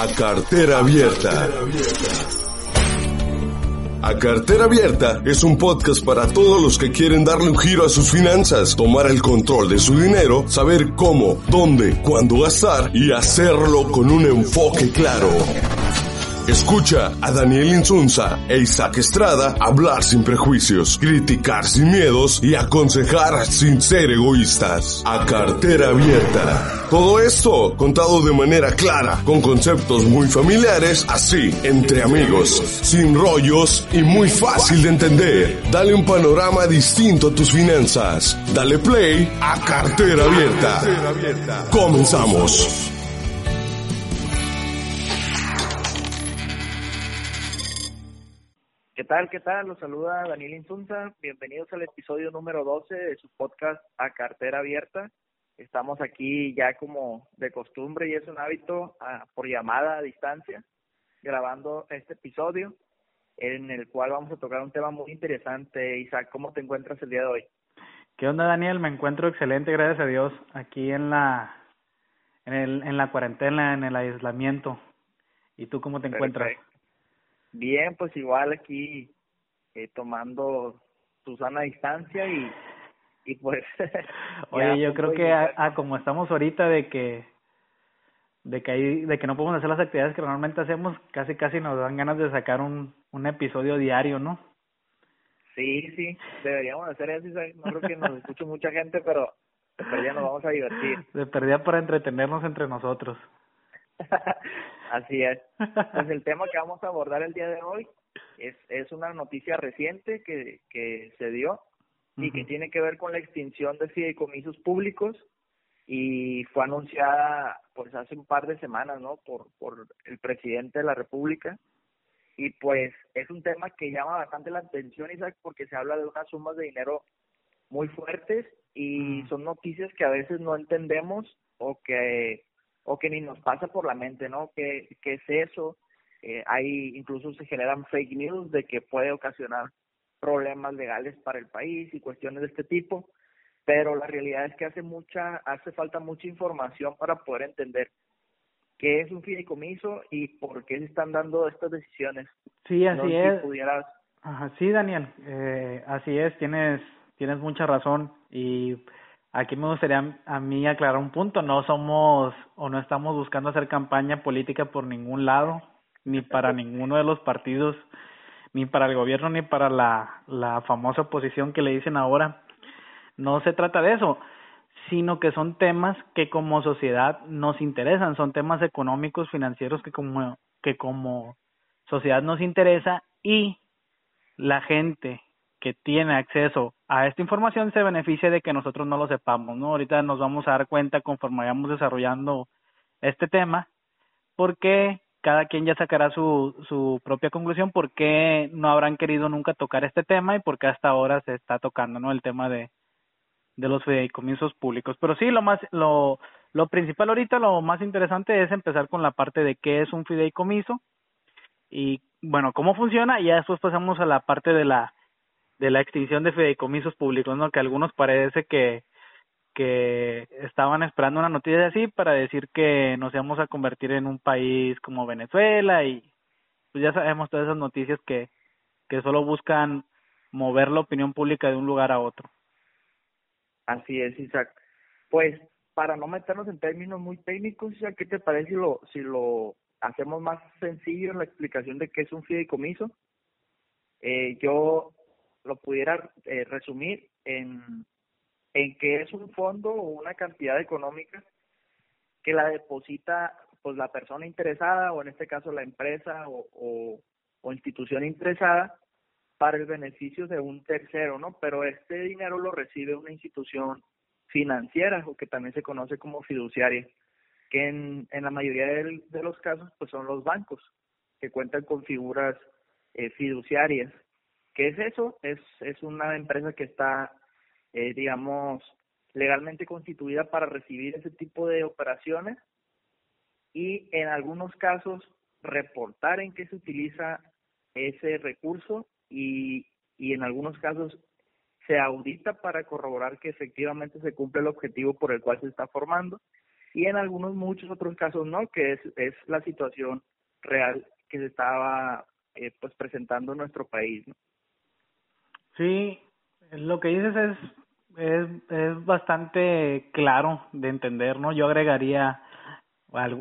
a cartera abierta. A Cartera Abierta es un podcast para todos los que quieren darle un giro a sus finanzas, tomar el control de su dinero, saber cómo, dónde, cuándo gastar y hacerlo con un enfoque claro. Escucha a Daniel Insunza e Isaac Estrada hablar sin prejuicios, criticar sin miedos y aconsejar sin ser egoístas. A cartera abierta. Todo esto contado de manera clara, con conceptos muy familiares, así, entre amigos, sin rollos y muy fácil de entender. Dale un panorama distinto a tus finanzas. Dale play a cartera abierta. Comenzamos. Tal? ¿Qué tal? Los saluda Daniel Insunza. Bienvenidos al episodio número 12 de su podcast A Cartera Abierta. Estamos aquí ya como de costumbre y es un hábito ah, por llamada a distancia, grabando este episodio en el cual vamos a tocar un tema muy interesante. Isaac, ¿cómo te encuentras el día de hoy? ¿Qué onda, Daniel? Me encuentro excelente, gracias a Dios, aquí en la en, el, en la cuarentena, en el aislamiento. ¿Y tú cómo te encuentras? Bien, pues igual aquí eh, tomando tu sana distancia y, y pues... Oye, yo creo que a, como estamos ahorita de que de que hay, de que no podemos hacer las actividades que normalmente hacemos, casi casi nos dan ganas de sacar un, un episodio diario, ¿no? Sí, sí, deberíamos hacer eso, no creo que nos escuche mucha gente, pero de perdida nos vamos a divertir. De perdida para entretenernos entre nosotros. Así es. Pues el tema que vamos a abordar el día de hoy es, es una noticia reciente que, que se dio y que tiene que ver con la extinción de fideicomisos públicos y fue anunciada pues hace un par de semanas, ¿no? Por, por el presidente de la República y pues es un tema que llama bastante la atención, Isaac, porque se habla de unas sumas de dinero muy fuertes y son noticias que a veces no entendemos o que o que ni nos pasa por la mente, ¿no? ¿Qué, qué es eso? Eh, hay incluso se generan fake news de que puede ocasionar problemas legales para el país y cuestiones de este tipo, pero la realidad es que hace mucha hace falta mucha información para poder entender qué es un fideicomiso y por qué se están dando estas decisiones. Sí, así es. Ajá, sí, Daniel, eh, así es, tienes tienes mucha razón y Aquí me gustaría a mí aclarar un punto, no somos o no estamos buscando hacer campaña política por ningún lado, ni para ninguno de los partidos, ni para el gobierno, ni para la, la famosa oposición que le dicen ahora. No se trata de eso, sino que son temas que como sociedad nos interesan, son temas económicos, financieros que como, que como sociedad nos interesa y la gente que tiene acceso a esta información se beneficia de que nosotros no lo sepamos, ¿no? Ahorita nos vamos a dar cuenta conforme vayamos desarrollando este tema, porque cada quien ya sacará su, su propia conclusión, por qué no habrán querido nunca tocar este tema y por qué hasta ahora se está tocando, ¿no? El tema de, de los fideicomisos públicos. Pero sí, lo más, lo, lo principal ahorita, lo más interesante es empezar con la parte de qué es un fideicomiso y, bueno, cómo funciona y ya después pasamos a la parte de la de la extinción de fideicomisos públicos, ¿no? Que algunos parece que que estaban esperando una noticia así para decir que nos íbamos a convertir en un país como Venezuela y pues ya sabemos todas esas noticias que que solo buscan mover la opinión pública de un lugar a otro. Así es, Isaac. Pues para no meternos en términos muy técnicos, Isaac, ¿qué te parece si lo si lo hacemos más sencillo en la explicación de qué es un fideicomiso? Eh, yo lo pudiera eh, resumir en, en que es un fondo o una cantidad económica que la deposita pues la persona interesada o en este caso la empresa o, o, institución interesada para el beneficio de un tercero, ¿no? Pero este dinero lo recibe una institución financiera o que también se conoce como fiduciaria, que en, en la mayoría de, de los casos pues son los bancos que cuentan con figuras eh, fiduciarias ¿Qué es eso? Es, es una empresa que está, eh, digamos, legalmente constituida para recibir ese tipo de operaciones y en algunos casos reportar en qué se utiliza ese recurso y, y en algunos casos se audita para corroborar que efectivamente se cumple el objetivo por el cual se está formando y en algunos muchos otros casos no, que es, es la situación real que se estaba eh, pues presentando en nuestro país. ¿no? Sí, lo que dices es, es, es bastante claro de entender, ¿no? Yo agregaría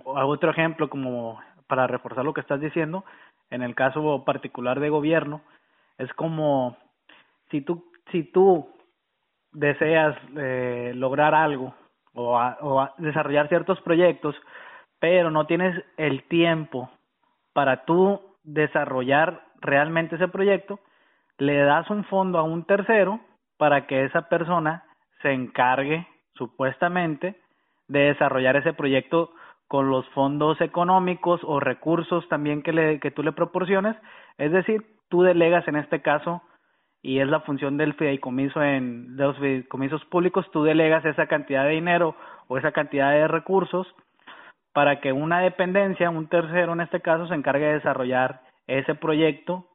otro ejemplo como para reforzar lo que estás diciendo, en el caso particular de gobierno, es como si tú, si tú deseas eh, lograr algo o, o desarrollar ciertos proyectos, pero no tienes el tiempo para tú desarrollar realmente ese proyecto, le das un fondo a un tercero para que esa persona se encargue supuestamente de desarrollar ese proyecto con los fondos económicos o recursos también que, le, que tú le proporciones. Es decir, tú delegas en este caso, y es la función del fideicomiso en de los fideicomisos públicos, tú delegas esa cantidad de dinero o esa cantidad de recursos para que una dependencia, un tercero en este caso, se encargue de desarrollar ese proyecto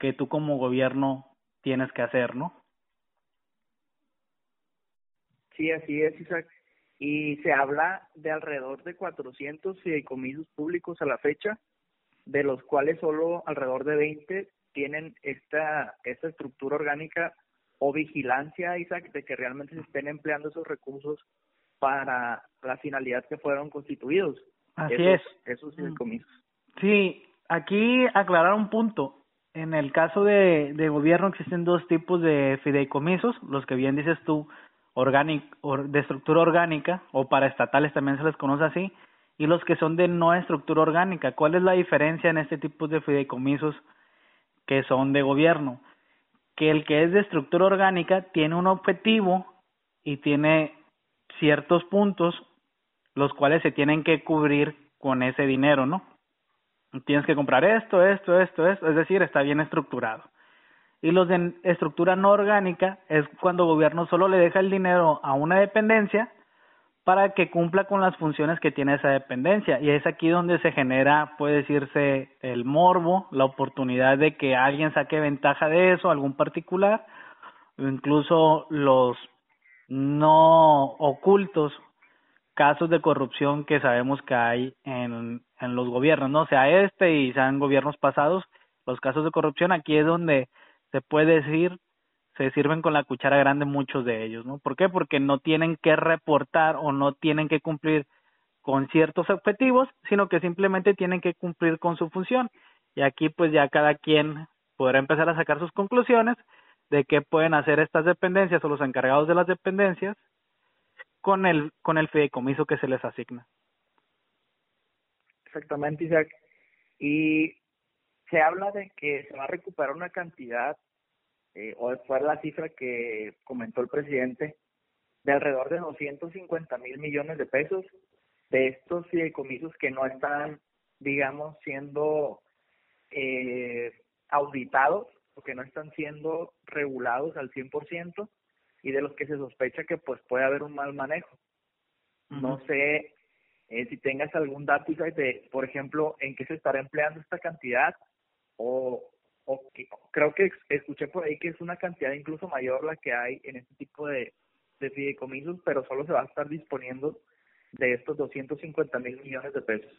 que tú como gobierno tienes que hacer, ¿no? Sí, así es, Isaac. Y se habla de alrededor de 400 fideicomisos públicos a la fecha, de los cuales solo alrededor de 20 tienen esta, esta estructura orgánica o vigilancia, Isaac, de que realmente se estén empleando esos recursos para la finalidad que fueron constituidos. Así es. Esos fideicomisos. Sí, aquí aclarar un punto. En el caso de, gobierno existen dos tipos de fideicomisos, los que bien dices tú, de estructura orgánica, o para estatales también se les conoce así, y los que son de no estructura orgánica. ¿Cuál es la diferencia en este tipo de fideicomisos que son de gobierno? Que el que es de estructura orgánica tiene un objetivo y tiene ciertos puntos los cuales se tienen que cubrir con ese dinero, ¿no? Tienes que comprar esto, esto, esto, esto, es decir, está bien estructurado. Y los de estructura no orgánica es cuando el gobierno solo le deja el dinero a una dependencia para que cumpla con las funciones que tiene esa dependencia. Y es aquí donde se genera, puede decirse, el morbo, la oportunidad de que alguien saque ventaja de eso, algún particular, incluso los no ocultos casos de corrupción que sabemos que hay en, en los gobiernos, no sea este y sean gobiernos pasados, los casos de corrupción aquí es donde se puede decir se sirven con la cuchara grande muchos de ellos, ¿no? ¿Por qué? Porque no tienen que reportar o no tienen que cumplir con ciertos objetivos, sino que simplemente tienen que cumplir con su función. Y aquí pues ya cada quien podrá empezar a sacar sus conclusiones de qué pueden hacer estas dependencias o los encargados de las dependencias con el, con el fideicomiso que se les asigna. Exactamente, Isaac. Y se habla de que se va a recuperar una cantidad, eh, o fue la cifra que comentó el presidente, de alrededor de 250 mil millones de pesos de estos fideicomisos que no están, digamos, siendo eh, auditados o que no están siendo regulados al 100% y de los que se sospecha que pues puede haber un mal manejo. No sé eh, si tengas algún dato de, por ejemplo, en qué se estará empleando esta cantidad o, o creo que escuché por ahí que es una cantidad incluso mayor la que hay en este tipo de, de fideicomisos, pero solo se va a estar disponiendo de estos 250 mil millones de pesos.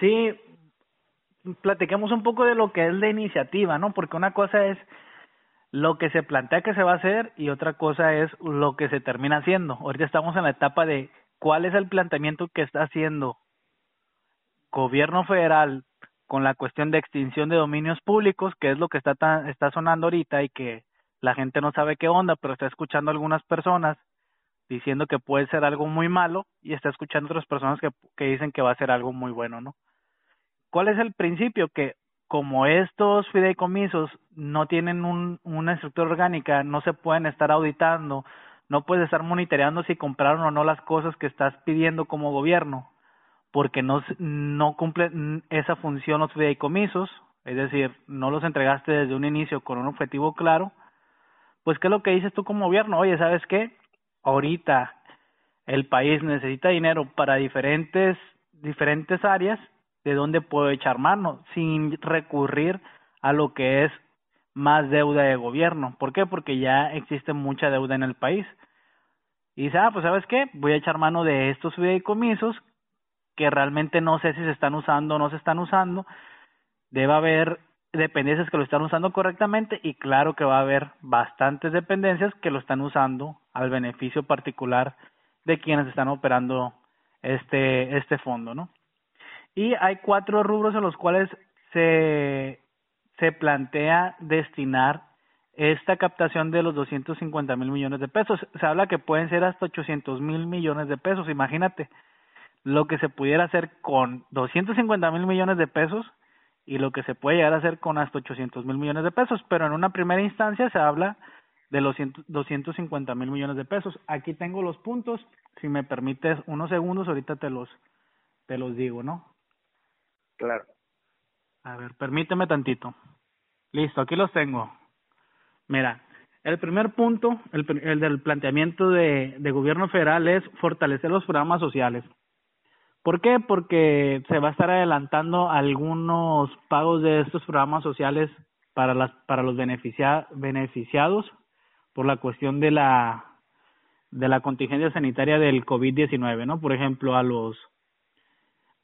Sí, platiquemos un poco de lo que es la iniciativa, ¿no? Porque una cosa es lo que se plantea que se va a hacer y otra cosa es lo que se termina haciendo. Ahorita estamos en la etapa de cuál es el planteamiento que está haciendo gobierno federal con la cuestión de extinción de dominios públicos, que es lo que está está sonando ahorita y que la gente no sabe qué onda, pero está escuchando algunas personas diciendo que puede ser algo muy malo y está escuchando otras personas que, que dicen que va a ser algo muy bueno, ¿no? ¿Cuál es el principio? Que como estos fideicomisos no tienen un, una estructura orgánica, no se pueden estar auditando, no puedes estar monitoreando si compraron o no las cosas que estás pidiendo como gobierno, porque no, no cumplen esa función los fideicomisos, es decir, no los entregaste desde un inicio con un objetivo claro, pues ¿qué es lo que dices tú como gobierno? Oye, ¿sabes qué? Ahorita el país necesita dinero para diferentes diferentes áreas de dónde puedo echar mano sin recurrir a lo que es más deuda de gobierno. ¿Por qué? Porque ya existe mucha deuda en el país. y dice, ah, pues sabes qué, voy a echar mano de estos fideicomisos que realmente no sé si se están usando o no se están usando. Debe haber dependencias que lo están usando correctamente y claro que va a haber bastantes dependencias que lo están usando al beneficio particular de quienes están operando este este fondo, ¿no? Y hay cuatro rubros en los cuales se se plantea destinar esta captación de los 250 mil millones de pesos. Se habla que pueden ser hasta 800 mil millones de pesos. Imagínate lo que se pudiera hacer con 250 mil millones de pesos y lo que se puede llegar a hacer con hasta 800 mil millones de pesos, pero en una primera instancia se habla de los 250 mil millones de pesos. Aquí tengo los puntos, si me permites unos segundos, ahorita te los, te los digo, ¿no? Claro. A ver, permíteme tantito. Listo, aquí los tengo. Mira, el primer punto, el, el del planteamiento de, gobierno federal es fortalecer los programas sociales. ¿Por qué? Porque se va a estar adelantando algunos pagos de estos programas sociales para las para los beneficia, beneficiados por la cuestión de la de la contingencia sanitaria del COVID-19, ¿no? Por ejemplo, a los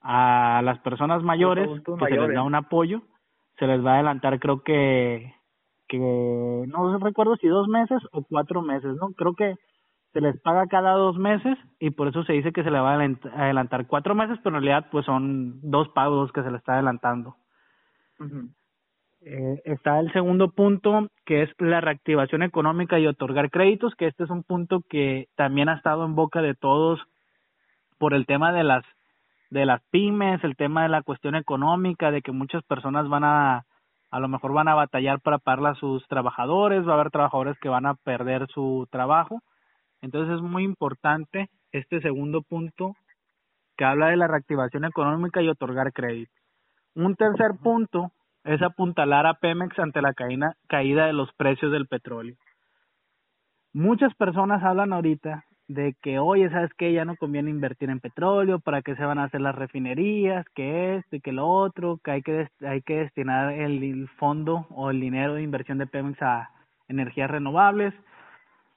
a las personas mayores que se les da un apoyo, se les va a adelantar creo que que no recuerdo si dos meses o cuatro meses, ¿no? Creo que se les paga cada dos meses y por eso se dice que se le va a adelantar cuatro meses, pero en realidad pues son dos pagos que se le está adelantando. eh, está el segundo punto, que es la reactivación económica y otorgar créditos, que este es un punto que también ha estado en boca de todos por el tema de las de las pymes, el tema de la cuestión económica, de que muchas personas van a a lo mejor van a batallar para pagar a sus trabajadores, va a haber trabajadores que van a perder su trabajo entonces es muy importante este segundo punto que habla de la reactivación económica y otorgar crédito. Un tercer punto es apuntalar a Pemex ante la caída, caída de los precios del petróleo. Muchas personas hablan ahorita de que, oye, ¿sabes qué? Ya no conviene invertir en petróleo, ¿para qué se van a hacer las refinerías? Que esto y que lo otro, que hay que, hay que destinar el fondo o el dinero de inversión de Pemex a energías renovables.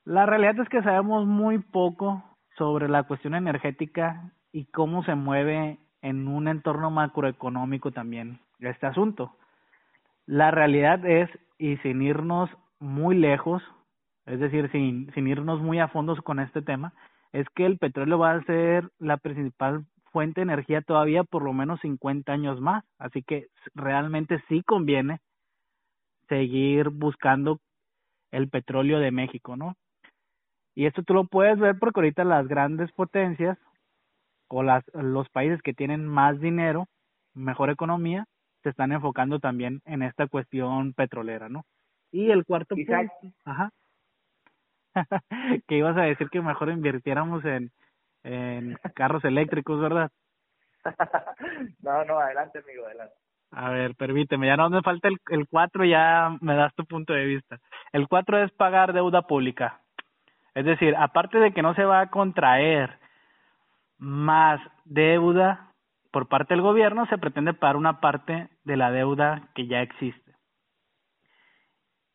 La realidad es que sabemos muy poco sobre la cuestión energética y cómo se mueve en un entorno macroeconómico también este asunto. La realidad es, y sin irnos muy lejos, es decir, sin, sin irnos muy a fondo con este tema, es que el petróleo va a ser la principal fuente de energía todavía por lo menos 50 años más. Así que realmente sí conviene seguir buscando el petróleo de México, ¿no? Y esto tú lo puedes ver porque ahorita las grandes potencias o las, los países que tienen más dinero, mejor economía, se están enfocando también en esta cuestión petrolera, ¿no? Y el cuarto punto, ajá, que ibas a decir que mejor invirtiéramos en, en carros eléctricos, ¿verdad? no, no, adelante, amigo, adelante. A ver, permíteme, ya no me falta el, el cuatro, ya me das tu punto de vista. El cuatro es pagar deuda pública. Es decir, aparte de que no se va a contraer más deuda por parte del gobierno, se pretende pagar una parte de la deuda que ya existe.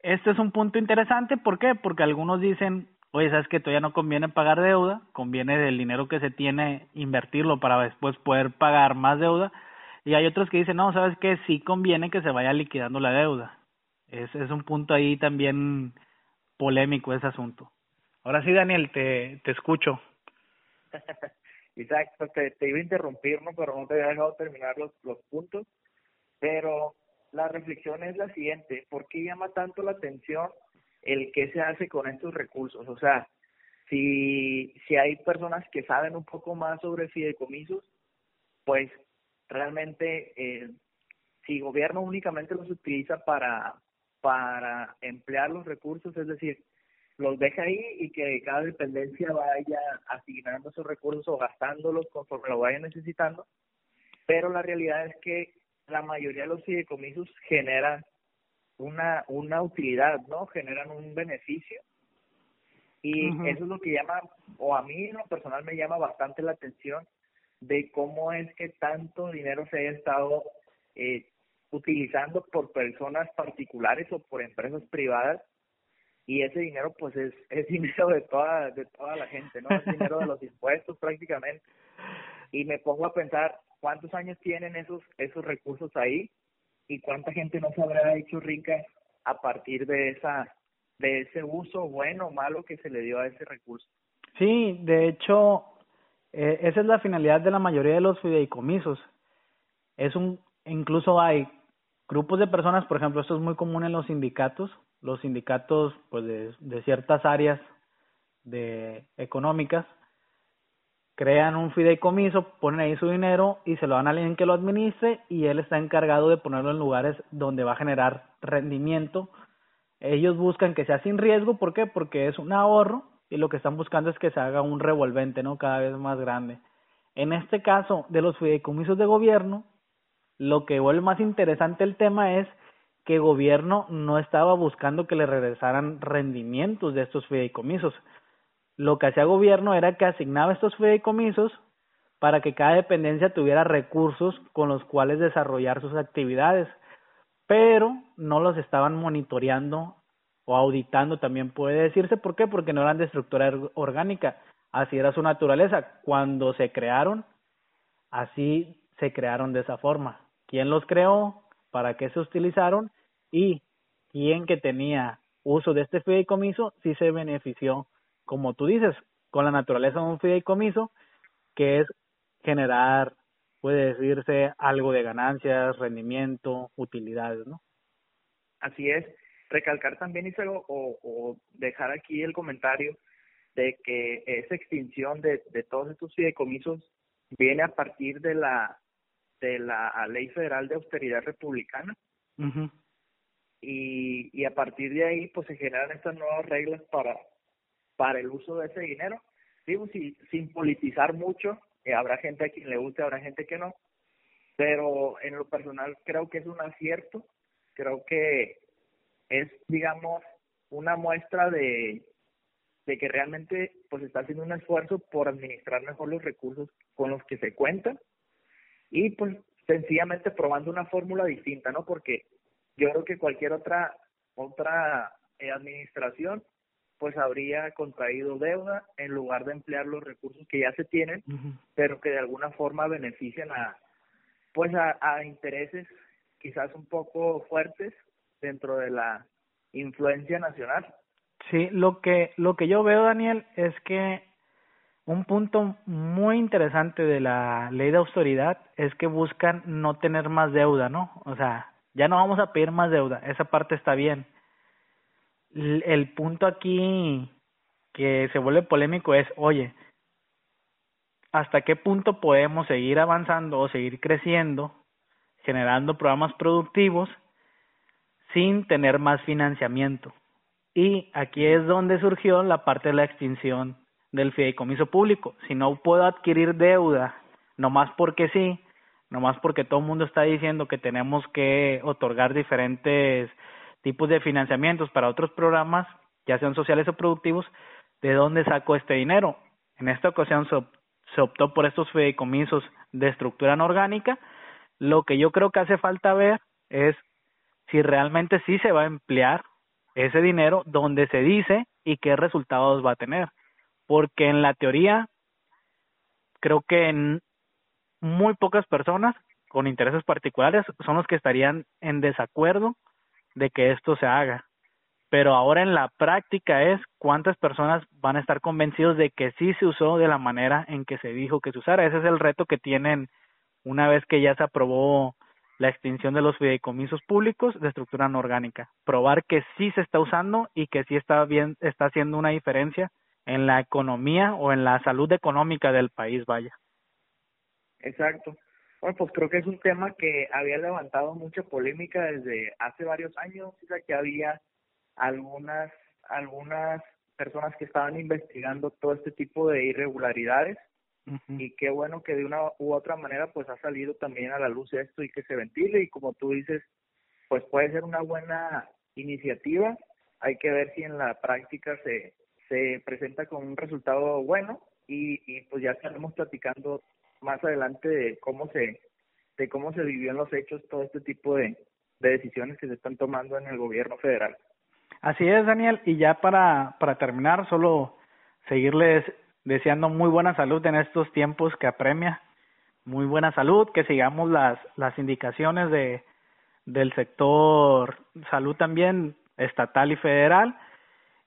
Este es un punto interesante, ¿por qué? Porque algunos dicen, oye, ¿sabes que todavía no conviene pagar deuda? Conviene del dinero que se tiene invertirlo para después poder pagar más deuda. Y hay otros que dicen, no, ¿sabes que Sí conviene que se vaya liquidando la deuda. Es, es un punto ahí también polémico ese asunto. Ahora sí, Daniel, te, te escucho. Isaac, te, te, iba a interrumpir, ¿no? pero no te había dejado terminar los, los puntos. Pero la reflexión es la siguiente, ¿por qué llama tanto la atención el qué se hace con estos recursos? O sea, si, si hay personas que saben un poco más sobre fideicomisos, pues realmente eh, si gobierno únicamente los utiliza para, para emplear los recursos, es decir, los deja ahí y que cada dependencia vaya asignando esos recursos o gastándolos conforme lo vaya necesitando. Pero la realidad es que la mayoría de los fideicomisos generan una, una utilidad, ¿no? Generan un beneficio. Y eso es lo que llama, o a mí en lo personal me llama bastante la atención de cómo es que tanto dinero se haya estado eh, utilizando por personas particulares o por empresas privadas y ese dinero pues es, es dinero de toda, de toda la gente, ¿no? Es dinero de los impuestos prácticamente. Y me pongo a pensar cuántos años tienen esos, esos recursos ahí y cuánta gente no se habrá hecho rica a partir de esa de ese uso bueno o malo que se le dio a ese recurso. Sí, de hecho, eh, esa es la finalidad de la mayoría de los fideicomisos. Es un, incluso hay grupos de personas, por ejemplo, esto es muy común en los sindicatos, los sindicatos pues de, de ciertas áreas de económicas crean un fideicomiso, ponen ahí su dinero y se lo dan a alguien que lo administre y él está encargado de ponerlo en lugares donde va a generar rendimiento. Ellos buscan que sea sin riesgo, ¿por qué? Porque es un ahorro y lo que están buscando es que se haga un revolvente, ¿no? Cada vez más grande. En este caso de los fideicomisos de gobierno, lo que vuelve más interesante el tema es que gobierno no estaba buscando que le regresaran rendimientos de estos fideicomisos, lo que hacía gobierno era que asignaba estos fideicomisos para que cada dependencia tuviera recursos con los cuales desarrollar sus actividades, pero no los estaban monitoreando o auditando también puede decirse. ¿Por qué? Porque no eran de estructura orgánica. Así era su naturaleza. Cuando se crearon, así se crearon de esa forma. ¿Quién los creó? ¿Para qué se utilizaron? Y quién que tenía uso de este fideicomiso sí se benefició como tú dices, con la naturaleza de un fideicomiso, que es generar, puede decirse, algo de ganancias, rendimiento, utilidades, ¿no? Así es. Recalcar también, o, o dejar aquí el comentario de que esa extinción de, de todos estos fideicomisos viene a partir de la de la ley federal de austeridad republicana y, y a partir de ahí pues se generan estas nuevas reglas para para el uso de ese dinero. Digo, sin, sin politizar mucho, eh, habrá gente a quien le guste, habrá gente que no, pero en lo personal creo que es un acierto, creo que es, digamos, una muestra de, de que realmente pues está haciendo un esfuerzo por administrar mejor los recursos con los que se cuentan y pues sencillamente probando una fórmula distinta, ¿no? Porque yo creo que cualquier otra otra eh, administración pues habría contraído deuda en lugar de emplear los recursos que ya se tienen, pero que de alguna forma benefician a pues a, a intereses quizás un poco fuertes dentro de la influencia nacional. Sí, lo que lo que yo veo Daniel es que un punto muy interesante de la ley de austeridad es que buscan no tener más deuda, ¿no? O sea, ya no vamos a pedir más deuda, esa parte está bien el punto aquí que se vuelve polémico es, oye, ¿hasta qué punto podemos seguir avanzando o seguir creciendo, generando programas productivos sin tener más financiamiento? Y aquí es donde surgió la parte de la extinción del fideicomiso público. Si no puedo adquirir deuda, nomás porque sí, nomás porque todo el mundo está diciendo que tenemos que otorgar diferentes tipos de financiamientos para otros programas, ya sean sociales o productivos, ¿de dónde saco este dinero? En esta ocasión se, optó por estos fideicomisos de estructura no orgánica. Lo que yo creo que hace falta ver es si realmente sí se va a emplear ese dinero donde se dice y qué resultados va a tener. Porque en la teoría, creo que en muy pocas personas con intereses particulares son los que estarían en desacuerdo de que esto se haga. Pero ahora en la práctica es cuántas personas van a estar convencidos de que sí se usó de la manera en que se dijo que se usara. Ese es el reto que tienen una vez que ya se aprobó la extinción de los fideicomisos públicos de estructura no orgánica. Probar que sí se está usando y que sí está bien, está haciendo una diferencia en la economía o en la salud económica del país, vaya. Exacto. Bueno, pues creo que es un tema que había levantado mucha polémica desde hace varios años, sea, que había algunas algunas personas que estaban investigando todo este tipo de irregularidades. Y qué bueno que de una u otra manera pues ha salido también a la luz esto y que se ventile. Y como tú dices pues puede ser una buena iniciativa. Hay que ver si en la práctica se se presenta con un resultado bueno. Y, y pues ya estaremos platicando más adelante de cómo se de cómo se vivió en los hechos todo este tipo de, de decisiones que se están tomando en el gobierno federal. Así es, Daniel. Y ya para, para terminar, solo seguirles deseando muy buena salud en estos tiempos que apremia. Muy buena salud, que sigamos las, las indicaciones de, del sector salud también estatal y federal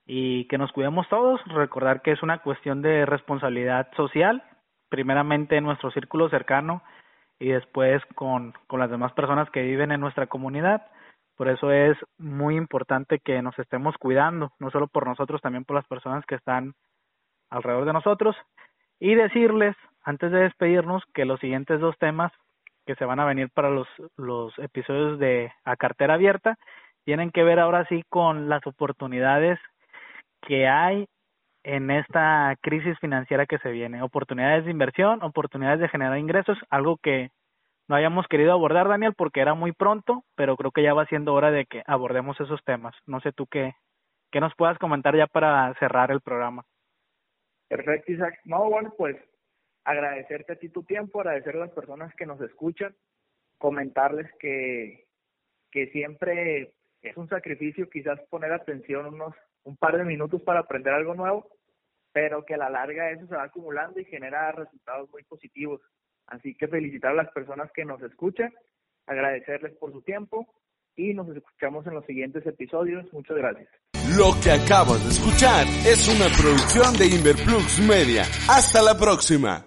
y que nos cuidemos todos, recordar que es una cuestión de responsabilidad social, primeramente en nuestro círculo cercano y después con, con las demás personas que viven en nuestra comunidad. Por eso es muy importante que nos estemos cuidando, no solo por nosotros, también por las personas que están alrededor de nosotros. Y decirles, antes de despedirnos, que los siguientes dos temas que se van a venir para los, los episodios de A Cartera Abierta tienen que ver ahora sí con las oportunidades que hay en esta crisis financiera que se viene. Oportunidades de inversión, oportunidades de generar ingresos, algo que no hayamos querido abordar, Daniel, porque era muy pronto, pero creo que ya va siendo hora de que abordemos esos temas. No sé tú qué, qué nos puedas comentar ya para cerrar el programa. Perfecto, Isaac. No, bueno, pues agradecerte a ti tu tiempo, agradecer a las personas que nos escuchan, comentarles que, que siempre es un sacrificio quizás poner atención unos un par de minutos para aprender algo nuevo, pero que a la larga eso se va acumulando y genera resultados muy positivos. Así que felicitar a las personas que nos escuchan, agradecerles por su tiempo y nos escuchamos en los siguientes episodios. Muchas gracias. Lo que acabas de escuchar es una producción de Inverplux Media. Hasta la próxima.